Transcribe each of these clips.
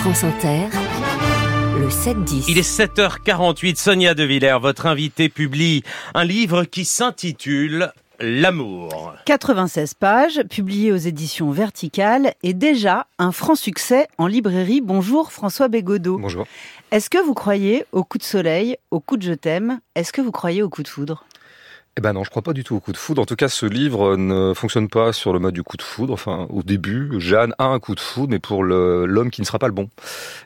France Inter, le 7-10. Il est 7h48, Sonia De Villers, votre invitée, publie un livre qui s'intitule L'amour. 96 pages, publié aux éditions Verticales et déjà un franc succès en librairie. Bonjour François Bégodeau. Bonjour. Est-ce que vous croyez au coup de soleil, au coup de je t'aime? Est-ce que vous croyez au coup de foudre? Eh ben non, je crois pas du tout au coup de foudre. En tout cas, ce livre ne fonctionne pas sur le mode du coup de foudre. Enfin, au début, Jeanne a un coup de foudre, mais pour l'homme qui ne sera pas le bon.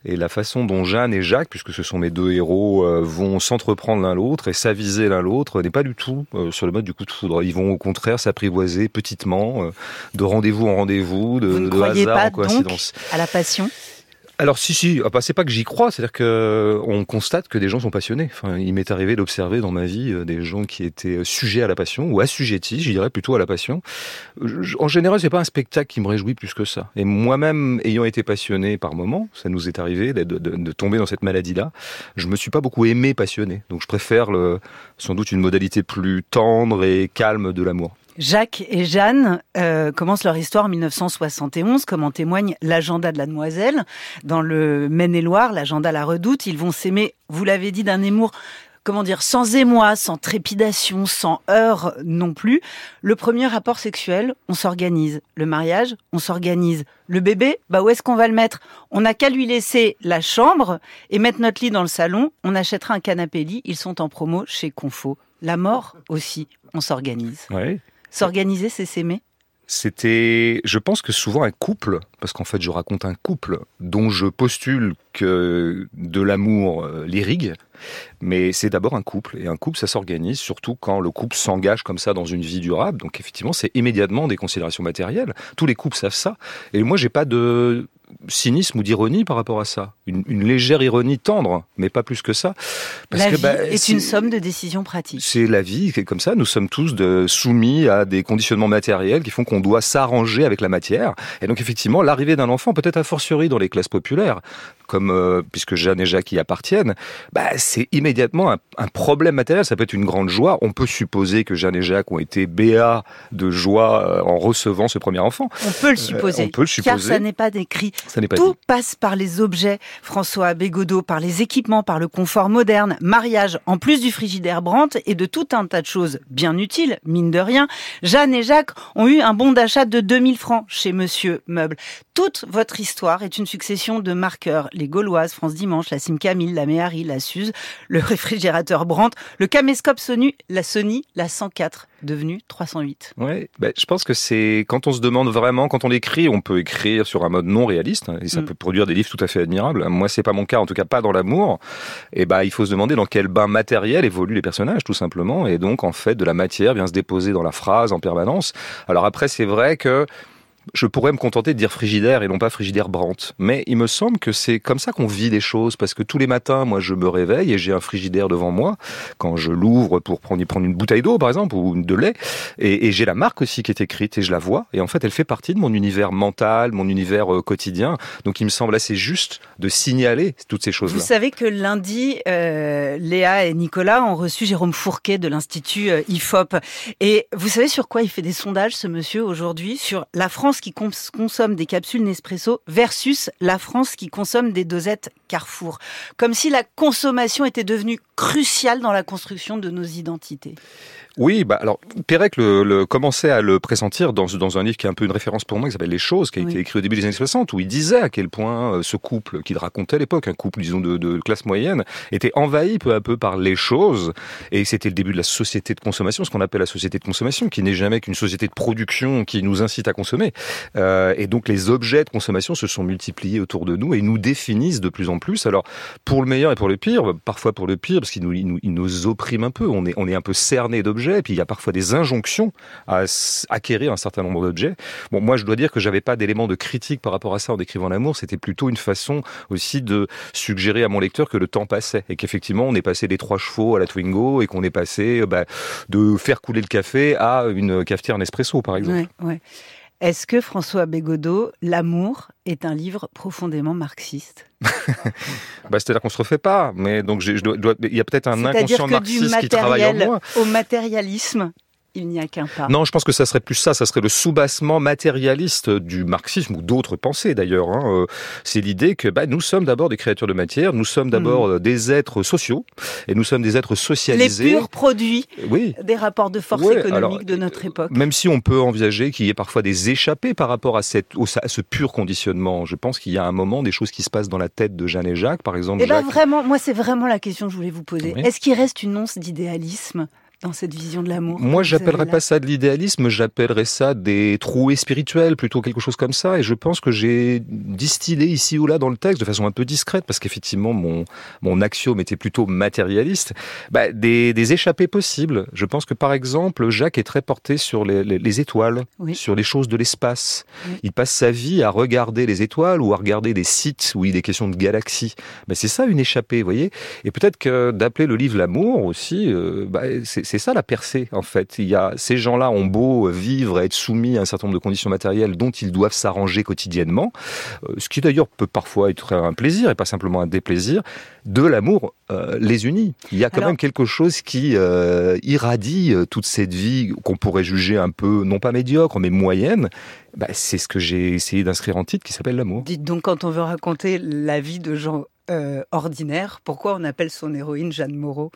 Et la façon dont Jeanne et Jacques, puisque ce sont mes deux héros, euh, vont s'entreprendre l'un l'autre et s'aviser l'un l'autre, n'est pas du tout euh, sur le mode du coup de foudre. Ils vont au contraire s'apprivoiser petitement, euh, de rendez-vous en rendez-vous, de, Vous ne de croyez hasard pas en coïncidence. donc à la passion? Alors si si, ah bah, c'est pas que j'y crois, c'est-à-dire que on constate que des gens sont passionnés. Enfin, il m'est arrivé d'observer dans ma vie euh, des gens qui étaient sujets à la passion ou assujettis, je dirais plutôt à la passion. En général, c'est pas un spectacle qui me réjouit plus que ça. Et moi-même, ayant été passionné par moments, ça nous est arrivé de, de- de- de tomber dans cette maladie-là. Je me suis pas beaucoup aimé passionné, donc je préfère le, sans doute une modalité plus tendre et calme de l'amour. Jacques et Jeanne euh, commencent leur histoire en 1971, comme en témoigne l'agenda de la demoiselle. Dans le Maine-et-Loire, l'agenda La Redoute, ils vont s'aimer, vous l'avez dit, d'un émour, comment dire, sans émoi, sans trépidation, sans heurts non plus. Le premier rapport sexuel, on s'organise. Le mariage, on s'organise. Le bébé, bah où est-ce qu'on va le mettre? On n'a qu'à lui laisser la chambre et mettre notre lit dans le salon. On achètera un canapé lit. Ils sont en promo chez Confo. La mort aussi, on s'organise. S'organiser, c'est s'aimer? C'était, je pense que souvent un couple, parce qu'en fait je raconte un couple dont je postule que de l'amour euh, l'irrigue, mais c'est d'abord un couple, et un couple ça s'organise surtout quand le couple s'engage comme ça dans une vie durable, donc effectivement c'est immédiatement des considérations matérielles, tous les couples savent ça, et moi j'ai pas de cynisme ou d'ironie par rapport à ça, une, une légère ironie tendre, mais pas plus que ça. La vie bah, est c'est- une somme de décisions pratiques. c'est la vie, c'est comme ça. Nous sommes tous de, soumis à des conditionnements matériels qui font qu'on doit s'arranger avec la matière. Et donc effectivement, l'arrivée d'un enfant, peut-être a fortiori dans les classes populaires, comme euh, puisque Jeanne et Jacques y appartiennent, bah, c'est immédiatement un, un problème matériel. Ça peut être une grande joie. On peut supposer que Jeanne et Jacques ont été béats de joie euh, en recevant ce premier enfant. On peut le supposer. Euh, on peut le Car supposer. ça n'est pas décrit. Ça n'est pas Tout dit. passe par les objets, François Bégodeau, par les équipements, par le confort moderne, mariage, en plus du frigidaire Brandt et de tout un tas de choses bien utiles, mine de rien. Jeanne et Jacques ont eu un bon d'achat de 2000 francs chez Monsieur Meuble. Toute votre histoire est une succession de marqueurs. Les Gauloises, France Dimanche, la Sim Camille, la Méhari, la Suze, le réfrigérateur Brandt, le caméscope Sony, la Sony, la 104, devenue 308. Ouais, ben, je pense que c'est quand on se demande vraiment, quand on écrit, on peut écrire sur un mode non réaliste hein, et ça Mm. peut produire des livres tout à fait admirables. Moi, c'est pas mon cas, en tout cas pas dans l'amour. Et ben, il faut se demander dans quel bain matériel évoluent les personnages, tout simplement. Et donc, en fait, de la matière vient se déposer dans la phrase en permanence. Alors après, c'est vrai que je pourrais me contenter de dire frigidaire et non pas frigidaire Brandt. Mais il me semble que c'est comme ça qu'on vit les choses, parce que tous les matins, moi, je me réveille et j'ai un frigidaire devant moi quand je l'ouvre pour prendre, prendre une bouteille d'eau, par exemple, ou de lait. Et, j'ai la marque aussi qui est écrite et je la vois. Et en fait, elle fait partie de mon univers mental, mon univers euh, quotidien. Donc, il me semble assez juste de signaler toutes ces Vous choses-là. savez que lundi, euh, Léa et Nicolas ont reçu Jérôme Fourquet de l'Institut euh, IFOP. Et vous savez sur quoi il fait des sondages, ce monsieur, aujourd'hui? Sur la France qui cons- consomme des capsules Nespresso versus la France qui consomme des dosettes Carrefour. Comme si la consommation était devenue cruciale dans la construction de nos identités. Oui, bah alors Pérec le, le commençait à le pressentir dans, dans un livre qui est un peu une référence pour moi, qui s'appelle Les choses, qui a Oui. été écrit au début des années 60, où il disait à quel point euh, ce couple qu'il racontait à l'époque, un couple disons de, de classe moyenne, était envahi peu à peu par les choses, et c'était le début de la société de consommation, ce qu'on appelle la société de consommation, qui n'est jamais qu'une société de production qui nous incite à consommer. Euh, et donc les objets de consommation se sont multipliés autour de nous et nous définissent de plus en plus. Alors pour le meilleur et pour le pire, parfois pour le pire, parce qu'ils nous, ils nous, un peu, on est, un peu cerné d'objets, et puis il y a parfois des injonctions à acquérir un certain nombre d'objets. Bon, moi je dois dire que j'avais pas d'éléments de critique par rapport à ça en décrivant l'amour, c'était plutôt une façon aussi de suggérer à mon lecteur que le temps passait, et qu'effectivement on est passé des trois chevaux à la Twingo, et qu'on est passé euh, bah, de faire couler le café à une cafetière Nespresso par exemple. Est-ce que François Bégodeau, L'amour est un livre profondément marxiste? Bah, C'est-à-dire qu'on se refait pas, mais donc j'ai- je dois- dois- il y a peut-être un inconscient narcisse qui travaille en moi. au matérialisme, il n'y a qu'un pas. Non, je pense que ça serait plus ça, ça serait le soubassement matérialiste du marxisme ou d'autres pensées d'ailleurs. Hein. Euh, c'est l'idée que bah, nous sommes d'abord des créatures de matière, nous sommes d'abord mm. des êtres sociaux et nous sommes des êtres socialisés. Les purs produits oui. des rapports de force économiques de notre époque. Même si on peut envisager qu'il y ait parfois des échappées par rapport à, cette, à ce pur conditionnement, je pense qu'il y a un moment des choses qui se passent dans la tête de Jeanne et Jacques, par exemple. Et eh ben vraiment, moi c'est vraiment la question que je voulais vous poser. Est-ce qu'il reste une once d'idéalisme dans cette vision de l'amour Moi, j'appellerais pas ça de l'idéalisme, j'appellerais ça des trouées spirituelles, plutôt quelque chose comme ça. Et je pense que j'ai distillé ici ou là dans le texte, de façon un peu discrète, parce qu'effectivement, mon, mon axiome était plutôt matérialiste, bah, des, des, échappées possibles. Je pense que, par exemple, Jacques est très porté sur les, les, étoiles, sur les choses de l'espace. Il passe sa vie à regarder les étoiles ou à regarder des sites où il est question de galaxies. Bah, c'est ça une échappée, vous voyez Et peut-être que d'appeler le livre L'amour aussi, euh, bah, c'est c'est ça la percée en fait. Il y a ces gens-là ont beau vivre et être soumis à un certain nombre de conditions matérielles dont ils doivent s'arranger quotidiennement, euh, ce qui d'ailleurs peut parfois être un plaisir et pas simplement un déplaisir. De l'amour euh, les unit. Il y a quand même quelque chose qui euh, irradie toute cette vie qu'on pourrait juger un peu non pas médiocre mais moyenne. Bah, c'est ce que j'ai essayé d'inscrire en titre qui s'appelle l'amour. Dites donc quand on veut raconter la vie de gens ordinaires, pourquoi on appelle son héroïne Jeanne Moreau?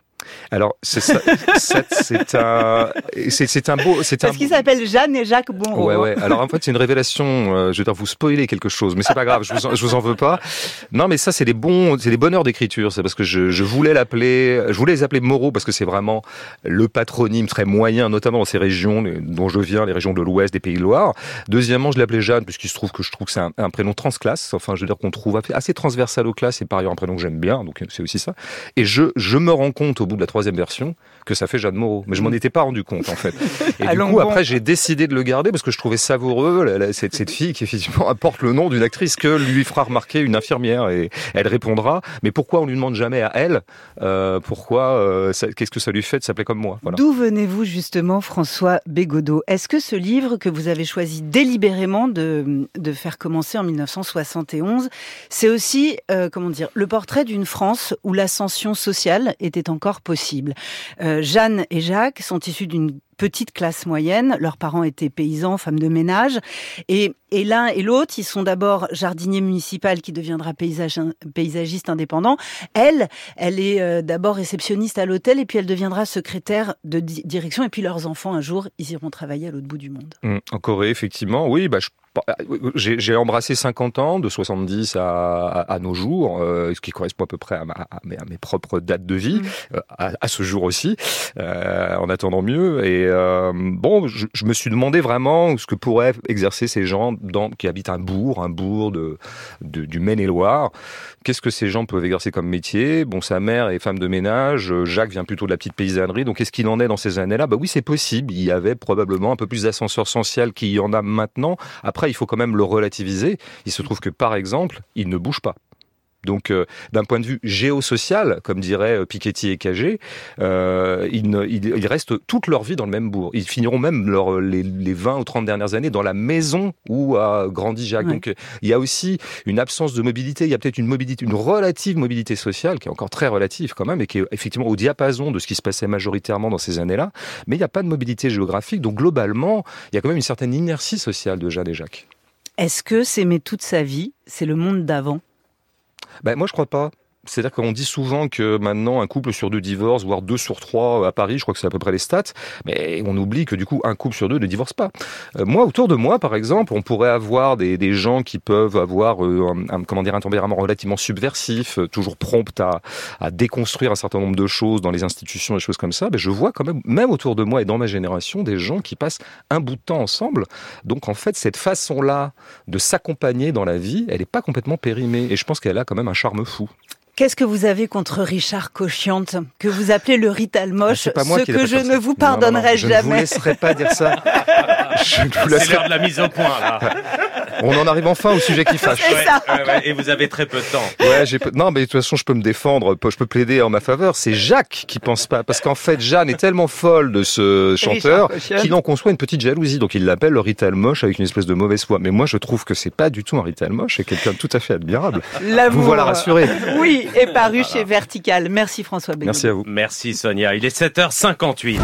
Alors, c'est c'est un, c'est un beau, c'est Parce qu'il s'appelle Jeanne et Jacques Bonrot. Ouais, ouais. Alors en fait, c'est une révélation. Euh, je vais vous spoiler quelque chose, mais c'est pas grave. Je vous, en, je vous en veux pas. Non, mais ça, c'est des bons, c'est des bonheurs d'écriture. C'est parce que je, je voulais l'appeler, je voulais les appeler Moreau parce que c'est vraiment le patronyme très moyen, notamment dans ces régions dont je viens, les régions de l'Ouest, des Pays de Loire. Deuxièmement, je l'appelais Jeanne puisqu'il se trouve que je trouve que c'est un, un, prénom transclasse. Enfin, je veux dire qu'on trouve assez transversal aux classes et par ailleurs un prénom que j'aime bien. Donc c'est aussi ça. Et je, je me rends compte au bout de la troisième version que ça fait Jeanne Moreau. Mais je m'en mm. étais pas rendu compte en fait. Et du coup, après, j'ai décidé de le garder parce que je trouvais savoureux cette, cette fille qui effectivement apporte le nom d'une actrice que lui fera remarquer une infirmière et elle répondra. Mais pourquoi on lui demande jamais à elle euh, Pourquoi euh, Qu'est-ce que ça lui fait de s'appeler comme moi voilà. D'où venez-vous justement, François Bégodeau? Est-ce que ce livre que vous avez choisi délibérément de, de faire commencer en 1971, c'est aussi, euh, comment dire, le portrait d'une France où l'ascension sociale était encore possible euh, Jeanne et Jacques sont issus d'une petite classe moyenne. Leurs parents étaient paysans, femmes de ménage. Et, l'un et l'autre, ils sont d'abord jardinier municipal qui deviendra paysagiste indépendant. Elle, elle est euh, d'abord réceptionniste à l'hôtel et puis elle deviendra secrétaire de direction. Et puis leurs enfants, un jour, ils iront travailler à l'autre bout du monde. Mmh. en Corée, effectivement, oui. Bah, je j'ai embrassé 50 ans, de 70 à, à, nos jours, euh, ce qui correspond à peu près à, mes, à mes, propres dates de vie, mmh. euh, à, ce jour aussi, en attendant mieux. Et bon, je, je, me suis demandé vraiment ce que pourraient exercer ces gens dans, qui habitent un bourg, un bourg de, de du Maine-et-Loire. Qu'est-ce que ces gens peuvent exercer comme métier? Bon, sa mère est femme de ménage, Jacques vient plutôt de la petite paysannerie, donc qu'est-ce qu'il en est dans ces années-là? Bah oui, c'est possible. Il y avait probablement un peu plus d'ascenseur social qu'il y en a maintenant. Après, il faut quand même le relativiser. Il se trouve que, par exemple, il ne bouge pas. Donc, euh, d'un point de vue géosocial, comme diraient euh, Piketty et Cagé, euh, ils, restent toute leur vie dans le même bourg. Ils finiront même leur, les, 20 ou 30 dernières années dans la maison où a grandi Jacques. Donc, il y a aussi une absence de mobilité. Il y a peut-être une mobilité, une relative mobilité sociale qui est encore très relative quand même et qui est effectivement au diapason de ce qui se passait majoritairement dans ces années-là. Mais il n'y a pas de mobilité géographique. Donc, globalement, il y a quand même une certaine inertie sociale de Jeanne et Jacques. Est-ce que s'aimer toute sa vie, c'est le monde d'avant? Ben, Moi, je crois pas. C'est-à-dire qu'on dit souvent que maintenant un couple sur deux divorce, voire deux sur trois à Paris, je crois que c'est à peu près les stats, mais on oublie que du coup un couple sur deux ne divorce pas. Euh, moi, autour de moi, par exemple, on pourrait avoir des, des gens qui peuvent avoir euh, un, comment dire un tempérament relativement subversif, euh, toujours prompt à, à, déconstruire un certain nombre de choses dans les institutions et choses comme ça. Mais je vois quand même, même autour de moi et dans ma génération, des gens qui passent un bout de temps ensemble. Donc en fait, cette façon-là de s'accompagner dans la vie, elle n'est pas complètement périmée, et je pense qu'elle a quand même un charme fou. Qu'est-ce que vous avez contre Richard Cochiante, que vous appelez le rital moche, ah, ce que je ne vous pardonnerai jamais Je ne vous laisserai pas dire ça. je vous laisserai... C'est l'heure de la mise au point, là. On en arrive enfin au sujet qui fâche. et vous avez très peu de temps. Ouais, j'ai non, mais de toute façon, je peux me défendre, je peux plaider en ma faveur. C'est Jacques qui pense pas, parce qu'en fait, Jeanne est tellement folle de ce chanteur qu'il en conçoit une petite jalousie. Donc il l'appelle le Rital moche avec une espèce de mauvaise foi. Mais moi, je trouve que c'est pas du tout un Rital moche, c'est quelqu'un de tout à fait admirable. Vous voilà rassuré. Oui, et paru chez Vertical. Merci François Bégaud. Merci à vous. Merci Sonia. Il est 7h58.